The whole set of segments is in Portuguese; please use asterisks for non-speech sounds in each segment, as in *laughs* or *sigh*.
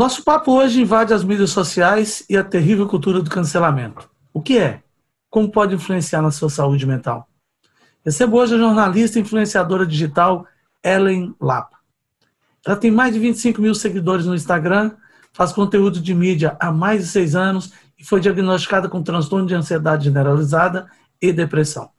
Nosso papo hoje invade as mídias sociais e a terrível cultura do cancelamento. O que é? Como pode influenciar na sua saúde mental? Recebo hoje a jornalista e influenciadora digital Ellen Lapa. Ela tem mais de 25 mil seguidores no Instagram, faz conteúdo de mídia há mais de seis anos e foi diagnosticada com transtorno de ansiedade generalizada e depressão.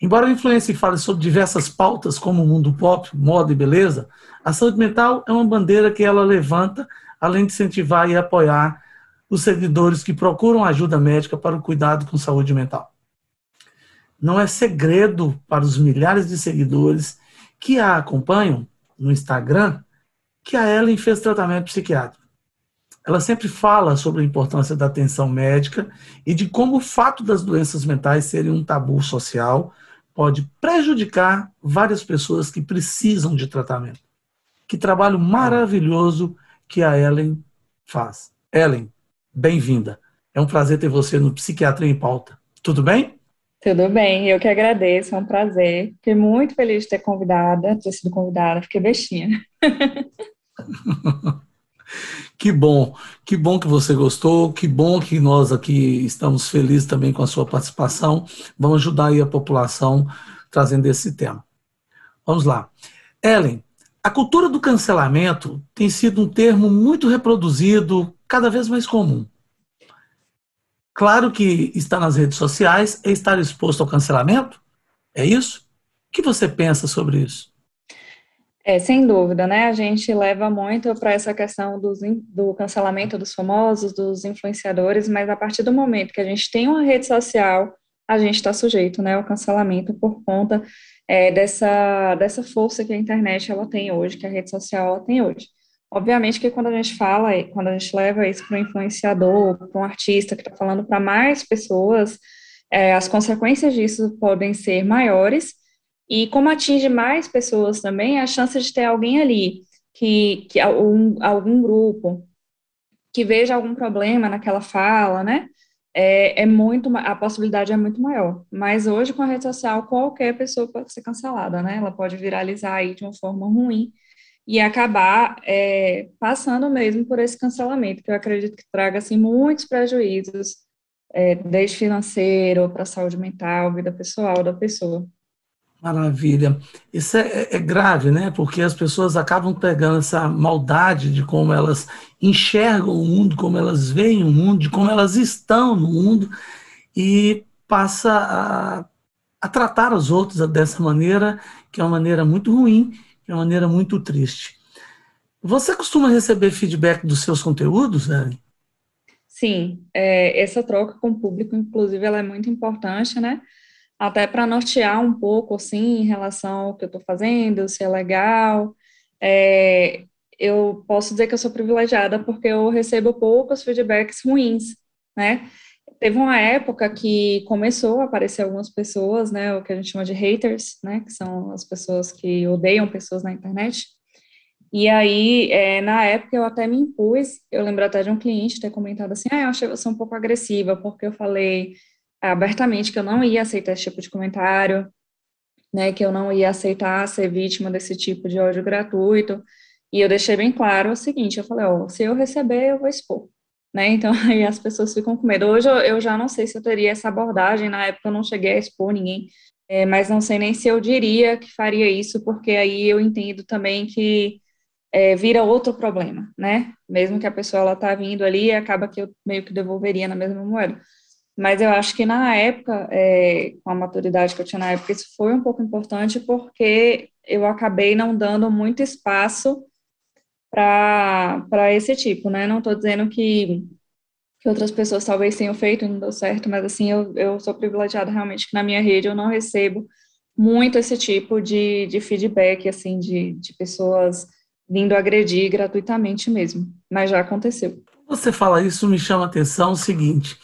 Embora a influência fale sobre diversas pautas como o mundo pop, moda e beleza, a saúde mental é uma bandeira que ela levanta, além de incentivar e apoiar os seguidores que procuram ajuda médica para o cuidado com saúde mental. Não é segredo para os milhares de seguidores que a acompanham no Instagram que a Ellen fez tratamento psiquiátrico. Ela sempre fala sobre a importância da atenção médica e de como o fato das doenças mentais serem um tabu social pode prejudicar várias pessoas que precisam de tratamento. Que trabalho maravilhoso que a Ellen faz. Ellen, bem-vinda. É um prazer ter você no Psiquiatria em Pauta. Tudo bem? Tudo bem, eu que agradeço, é um prazer. Fiquei muito feliz de ter convidada, de ter sido convidada, fiquei bestinha. *laughs* *laughs* que bom, que bom que você gostou, que bom que nós aqui estamos felizes também com a sua participação. Vamos ajudar aí a população trazendo esse tema. Vamos lá. Ellen, a cultura do cancelamento tem sido um termo muito reproduzido, cada vez mais comum. Claro que estar nas redes sociais é estar exposto ao cancelamento? É isso? O que você pensa sobre isso? É, sem dúvida, né? A gente leva muito para essa questão dos, do cancelamento dos famosos, dos influenciadores, mas a partir do momento que a gente tem uma rede social, a gente está sujeito né, ao cancelamento por conta é, dessa, dessa força que a internet ela tem hoje, que a rede social ela tem hoje. Obviamente que quando a gente fala, quando a gente leva isso para um influenciador, para um artista que está falando para mais pessoas, é, as consequências disso podem ser maiores, e como atinge mais pessoas também, a chance de ter alguém ali, que, que algum, algum grupo, que veja algum problema naquela fala, né, é, é, muito, a possibilidade é muito maior. Mas hoje, com a rede social, qualquer pessoa pode ser cancelada, né, ela pode viralizar aí de uma forma ruim, e acabar é, passando mesmo por esse cancelamento, que eu acredito que traga assim, muitos prejuízos, é, desde financeiro para a saúde mental, vida pessoal da pessoa. Maravilha. Isso é, é, grave, né? Porque as pessoas acabam pegando essa maldade de como elas enxergam o mundo, como elas veem o mundo, de como elas estão no mundo, e passa a, a tratar os outros dessa maneira, que é uma maneira muito ruim de uma maneira muito triste. Você costuma receber feedback dos seus conteúdos, Anne? Sim, é, essa troca com o público, inclusive, ela é muito importante, né? Até para nortear um pouco, assim, em relação ao que eu estou fazendo, se é legal. É, eu posso dizer que eu sou privilegiada porque eu recebo poucos feedbacks ruins, né? Teve uma época que começou a aparecer algumas pessoas, né, o que a gente chama de haters, né, que são as pessoas que odeiam pessoas na internet. E aí, é, na época, eu até me impus, eu lembro até de um cliente ter comentado assim, ah, eu achei você um pouco agressiva, porque eu falei abertamente que eu não ia aceitar esse tipo de comentário, né, que eu não ia aceitar ser vítima desse tipo de ódio gratuito, e eu deixei bem claro o seguinte, eu falei, ó, se eu receber, eu vou expor, né? Então *laughs* aí as pessoas ficam com medo. Hoje eu, eu, já não sei se eu teria essa abordagem, na época eu não cheguei a expor ninguém, é, mas não sei nem se eu diria que faria isso, porque aí eu entendo também que é, vira outro problema, né? Mesmo que a pessoa ela tá vindo ali, acaba que eu meio que devolveria na mesma moeda. Mas eu acho que na época, é, com a maturidade que eu tinha na época, isso foi um pouco importante porque eu acabei não dando muito espaço para esse tipo, né? Não estou dizendo que, que outras pessoas talvez tenham feito e não deu certo, mas assim, eu, eu sou privilegiada realmente que na minha rede eu não recebo muito esse tipo de, de feedback, assim, de, de pessoas vindo agredir gratuitamente mesmo, mas já aconteceu. Você fala isso, me chama a atenção o seguinte,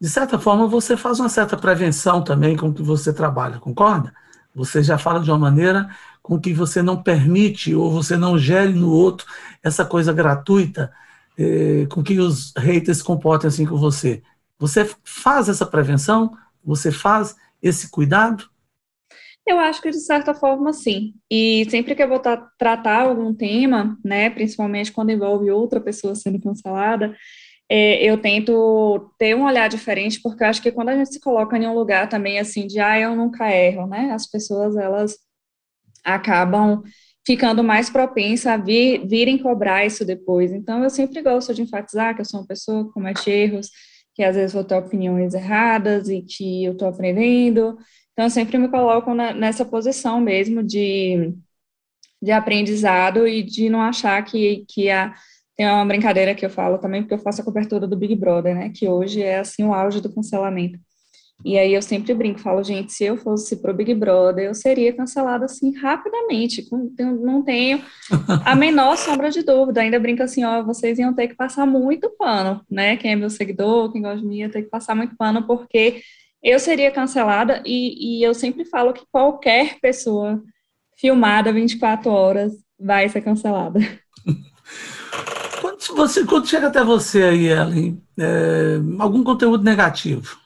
de certa forma você faz uma certa prevenção também com que você trabalha, concorda? Você já fala de uma maneira com que você não permite ou você não gere no outro essa coisa gratuita eh, com que os haters se comportem assim com você. Você faz essa prevenção? Você faz esse cuidado? Eu acho que de certa forma sim. E sempre que eu vou tratar algum tema, né, principalmente quando envolve outra pessoa sendo cancelada, é, eu tento ter um olhar diferente, porque eu acho que quando a gente se coloca em um lugar também assim de ah, eu nunca erro, né? As pessoas elas acabam ficando mais propensas a vir, virem cobrar isso depois. Então eu sempre gosto de enfatizar que eu sou uma pessoa que comete erros, que às vezes vou ter opiniões erradas e que eu estou aprendendo. Então, eu sempre me coloco na, nessa posição mesmo de, de aprendizado e de não achar que, que a, tem uma brincadeira que eu falo também, porque eu faço a cobertura do Big Brother, né, que hoje é, assim, o auge do cancelamento. E aí eu sempre brinco, falo, gente, se eu fosse pro Big Brother, eu seria cancelada assim rapidamente, não tenho a *laughs* menor sombra de dúvida. Ainda brinco assim, ó, vocês iam ter que passar muito pano, né? Quem é meu seguidor, quem gosta de mim, ia ter que passar muito pano, porque eu seria cancelada e, e eu sempre falo que qualquer pessoa filmada 24 horas vai ser cancelada. *laughs* Quando, você, quando chega até você aí, Ellen, é, algum conteúdo negativo,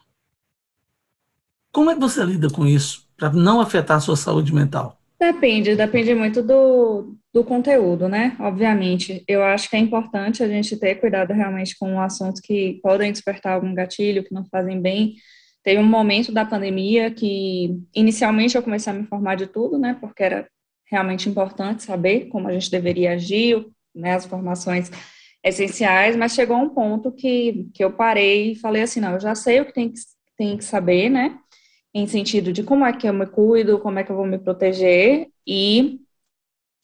como é que você lida com isso para não afetar a sua saúde mental? Depende, depende muito do, do conteúdo, né? Obviamente, eu acho que é importante a gente ter cuidado realmente com assuntos que podem despertar algum gatilho, que não fazem bem. Teve um momento da pandemia que, inicialmente, eu comecei a me informar de tudo, né? Porque era realmente importante saber como a gente deveria agir, né? As informações essenciais, mas chegou um ponto que, que eu parei e falei assim: não, eu já sei o que tem que, tem que saber, né? em sentido de como é que eu me cuido, como é que eu vou me proteger e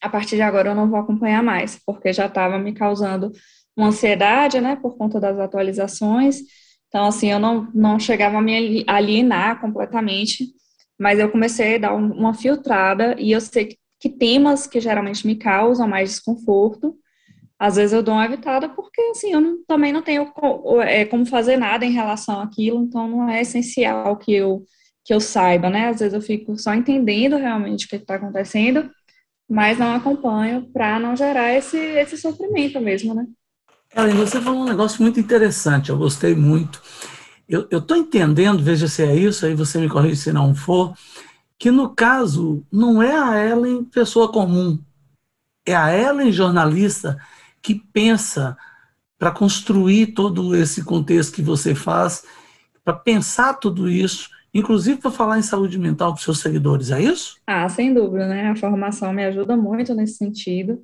a partir de agora eu não vou acompanhar mais, porque já estava me causando uma ansiedade, né, por conta das atualizações. Então, assim, eu não, não chegava a me alienar completamente, mas eu comecei a dar uma filtrada e eu sei que, que temas que geralmente me causam mais desconforto, às vezes eu dou uma evitada porque, assim, eu não, também não tenho é, como fazer nada em relação àquilo, então não é essencial que eu que eu saiba, né? Às vezes eu fico só entendendo realmente o que está acontecendo, mas não acompanho para não gerar esse, esse sofrimento mesmo, né? Ellen, você falou um negócio muito interessante, eu gostei muito. Eu estou entendendo, veja se é isso, aí você me corrige se não for, que no caso não é a Ellen pessoa comum, é a Ellen jornalista que pensa para construir todo esse contexto que você faz, para pensar tudo isso inclusive para falar em saúde mental para os seus seguidores, é isso? Ah, sem dúvida, né? A formação me ajuda muito nesse sentido,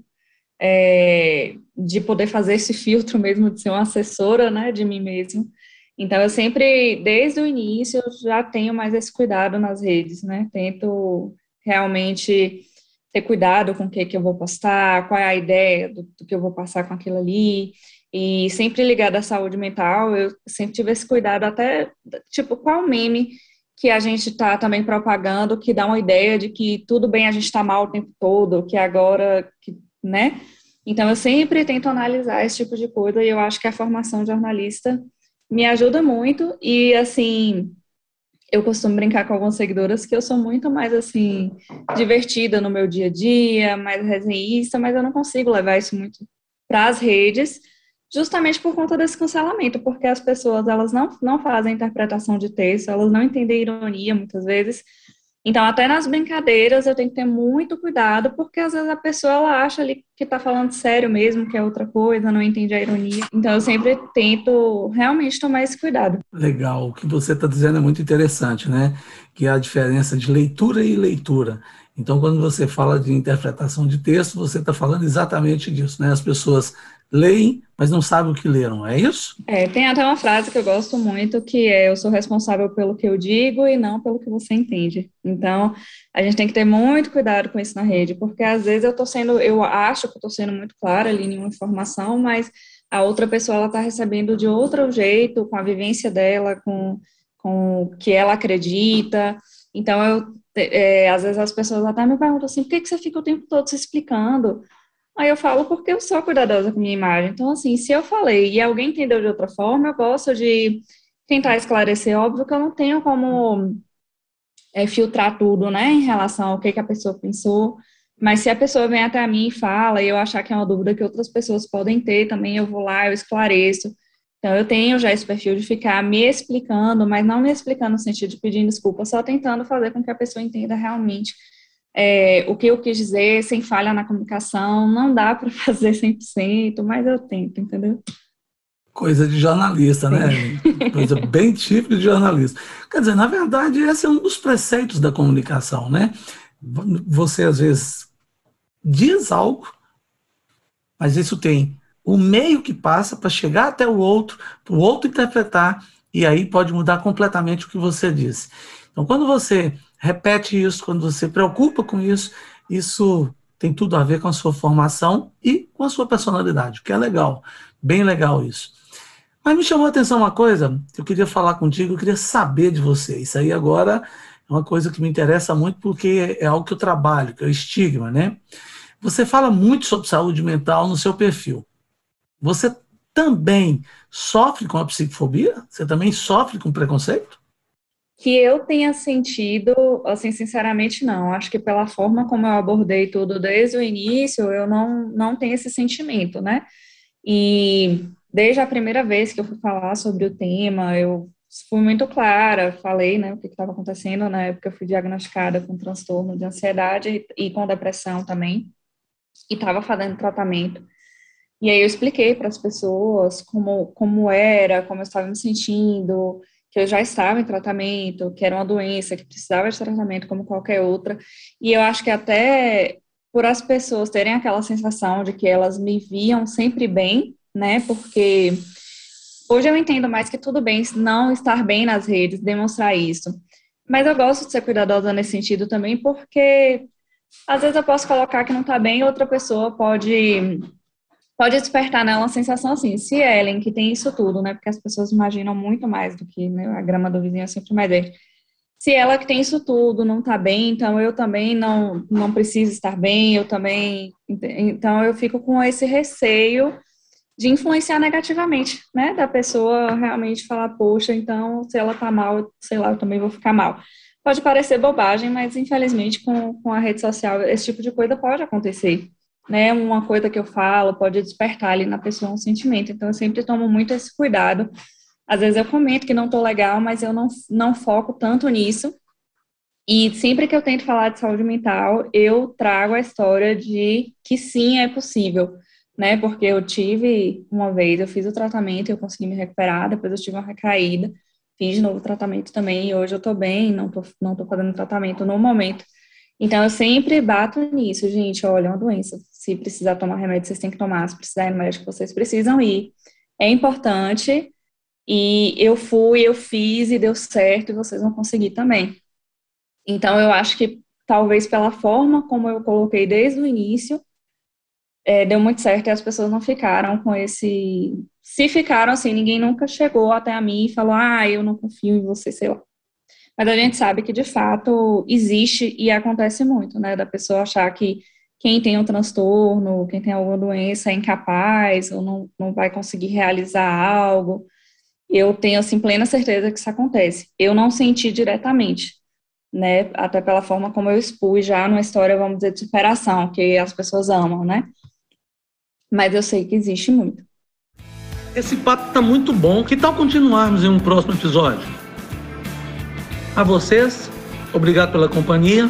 é, de poder fazer esse filtro mesmo, de ser uma assessora, né, de mim mesmo. Então, eu sempre, desde o início, eu já tenho mais esse cuidado nas redes, né? Tento realmente ter cuidado com o que, que eu vou postar, qual é a ideia do, do que eu vou passar com aquilo ali, e sempre ligado à saúde mental, eu sempre tive esse cuidado, até, tipo, qual meme que a gente está também propagando, que dá uma ideia de que tudo bem a gente está mal o tempo todo, que agora, que, né? Então, eu sempre tento analisar esse tipo de coisa e eu acho que a formação jornalista me ajuda muito e, assim, eu costumo brincar com algumas seguidoras que eu sou muito mais, assim, divertida no meu dia a dia, mais resenhista, mas eu não consigo levar isso muito para as redes, justamente por conta desse cancelamento, porque as pessoas elas não, não fazem interpretação de texto, elas não entendem ironia muitas vezes. Então, até nas brincadeiras eu tenho que ter muito cuidado, porque às vezes a pessoa ela acha ali que está falando sério mesmo, que é outra coisa, não entende a ironia. Então, eu sempre tento realmente tomar esse cuidado. Legal, o que você está dizendo é muito interessante, né? Que é a diferença de leitura e leitura. Então, quando você fala de interpretação de texto, você está falando exatamente disso, né? As pessoas leem, mas não sabem o que leram, é isso? É, tem até uma frase que eu gosto muito, que é eu sou responsável pelo que eu digo e não pelo que você entende. Então, a gente tem que ter muito cuidado com isso na rede, porque às vezes eu estou sendo, eu acho que estou sendo muito clara ali em uma informação, mas a outra pessoa ela está recebendo de outro jeito, com a vivência dela, com, com o que ela acredita. Então, eu é, às vezes as pessoas até me perguntam assim, por que, que você fica o tempo todo se explicando? Aí eu falo, porque eu sou cuidadosa com minha imagem. Então, assim, se eu falei e alguém entendeu de outra forma, eu gosto de tentar esclarecer. Óbvio que eu não tenho como é, filtrar tudo, né, em relação ao que, que a pessoa pensou. Mas se a pessoa vem até mim e fala, e eu achar que é uma dúvida que outras pessoas podem ter, também eu vou lá, eu esclareço. Então, eu tenho já esse perfil de ficar me explicando, mas não me explicando no sentido de pedindo desculpa, só tentando fazer com que a pessoa entenda realmente é, o que eu quis dizer, sem falha na comunicação. Não dá para *laughs* fazer 100%, mas eu tento, entendeu? Coisa de jornalista, né? Coisa *laughs* bem típica de jornalista. Quer dizer, na verdade, esse é um dos preceitos da comunicação, né? Você, às vezes, diz algo, mas isso tem o meio que passa para chegar até o outro, para o outro interpretar, e aí pode mudar completamente o que você disse. Então, quando você repete isso, quando você se preocupa com isso, isso tem tudo a ver com a sua formação e com a sua personalidade, que é legal, bem legal isso. Mas me chamou a atenção uma coisa, eu queria falar contigo, eu queria saber de você. Isso aí agora é uma coisa que me interessa muito porque é algo que eu trabalho, que é o estigma, né? Você fala muito sobre saúde mental no seu perfil. Você também sofre com a psicofobia? Você também sofre com preconceito? Que eu tenha sentido, assim, sinceramente, não. Acho que pela forma como eu abordei tudo desde o início, eu não, não tenho esse sentimento, né? E desde a primeira vez que eu fui falar sobre o tema, eu fui muito clara, falei, né, o que estava acontecendo. Na época, eu fui diagnosticada com transtorno de ansiedade e, e com depressão também, e estava fazendo tratamento. E aí eu expliquei para as pessoas como, como era, como eu estava me sentindo, que eu já estava em tratamento, que era uma doença que precisava de tratamento como qualquer outra. E eu acho que até por as pessoas terem aquela sensação de que elas me viam sempre bem, né? Porque hoje eu entendo mais que tudo bem não estar bem nas redes, demonstrar isso. Mas eu gosto de ser cuidadosa nesse sentido também, porque às vezes eu posso colocar que não está bem, outra pessoa pode pode despertar nela uma sensação assim, se Ellen, que tem isso tudo, né, porque as pessoas imaginam muito mais do que né, a grama do vizinho é sempre mais verde, se ela que tem isso tudo não tá bem, então eu também não, não preciso estar bem, eu também, então eu fico com esse receio de influenciar negativamente, né, da pessoa realmente falar, poxa, então se ela tá mal, sei lá, eu também vou ficar mal. Pode parecer bobagem, mas infelizmente com, com a rede social esse tipo de coisa pode acontecer né, uma coisa que eu falo pode despertar ali na pessoa um sentimento. Então, eu sempre tomo muito esse cuidado. Às vezes eu comento que não estou legal, mas eu não, não foco tanto nisso. E sempre que eu tento falar de saúde mental, eu trago a história de que sim, é possível, né? Porque eu tive uma vez, eu fiz o tratamento, eu consegui me recuperar, depois eu tive uma recaída, fiz novo tratamento também, e hoje eu tô bem, não tô, não tô fazendo tratamento no momento. Então, eu sempre bato nisso, gente, olha, é uma doença, se precisar tomar remédio, vocês têm que tomar. Se precisar ir no médico, vocês precisam ir. É importante. E eu fui, eu fiz e deu certo, e vocês vão conseguir também. Então, eu acho que talvez pela forma como eu coloquei desde o início, é, deu muito certo e as pessoas não ficaram com esse. Se ficaram assim, ninguém nunca chegou até a mim e falou, ah, eu não confio em você, sei lá. Mas a gente sabe que de fato existe e acontece muito, né? Da pessoa achar que quem tem um transtorno, quem tem alguma doença é incapaz ou não, não vai conseguir realizar algo. Eu tenho, assim, plena certeza que isso acontece. Eu não senti diretamente, né, até pela forma como eu expus já numa história, vamos dizer, de superação, que as pessoas amam, né? Mas eu sei que existe muito. Esse papo está muito bom. Que tal continuarmos em um próximo episódio? A vocês, obrigado pela companhia.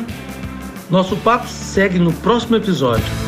Nosso papo segue no próximo episódio.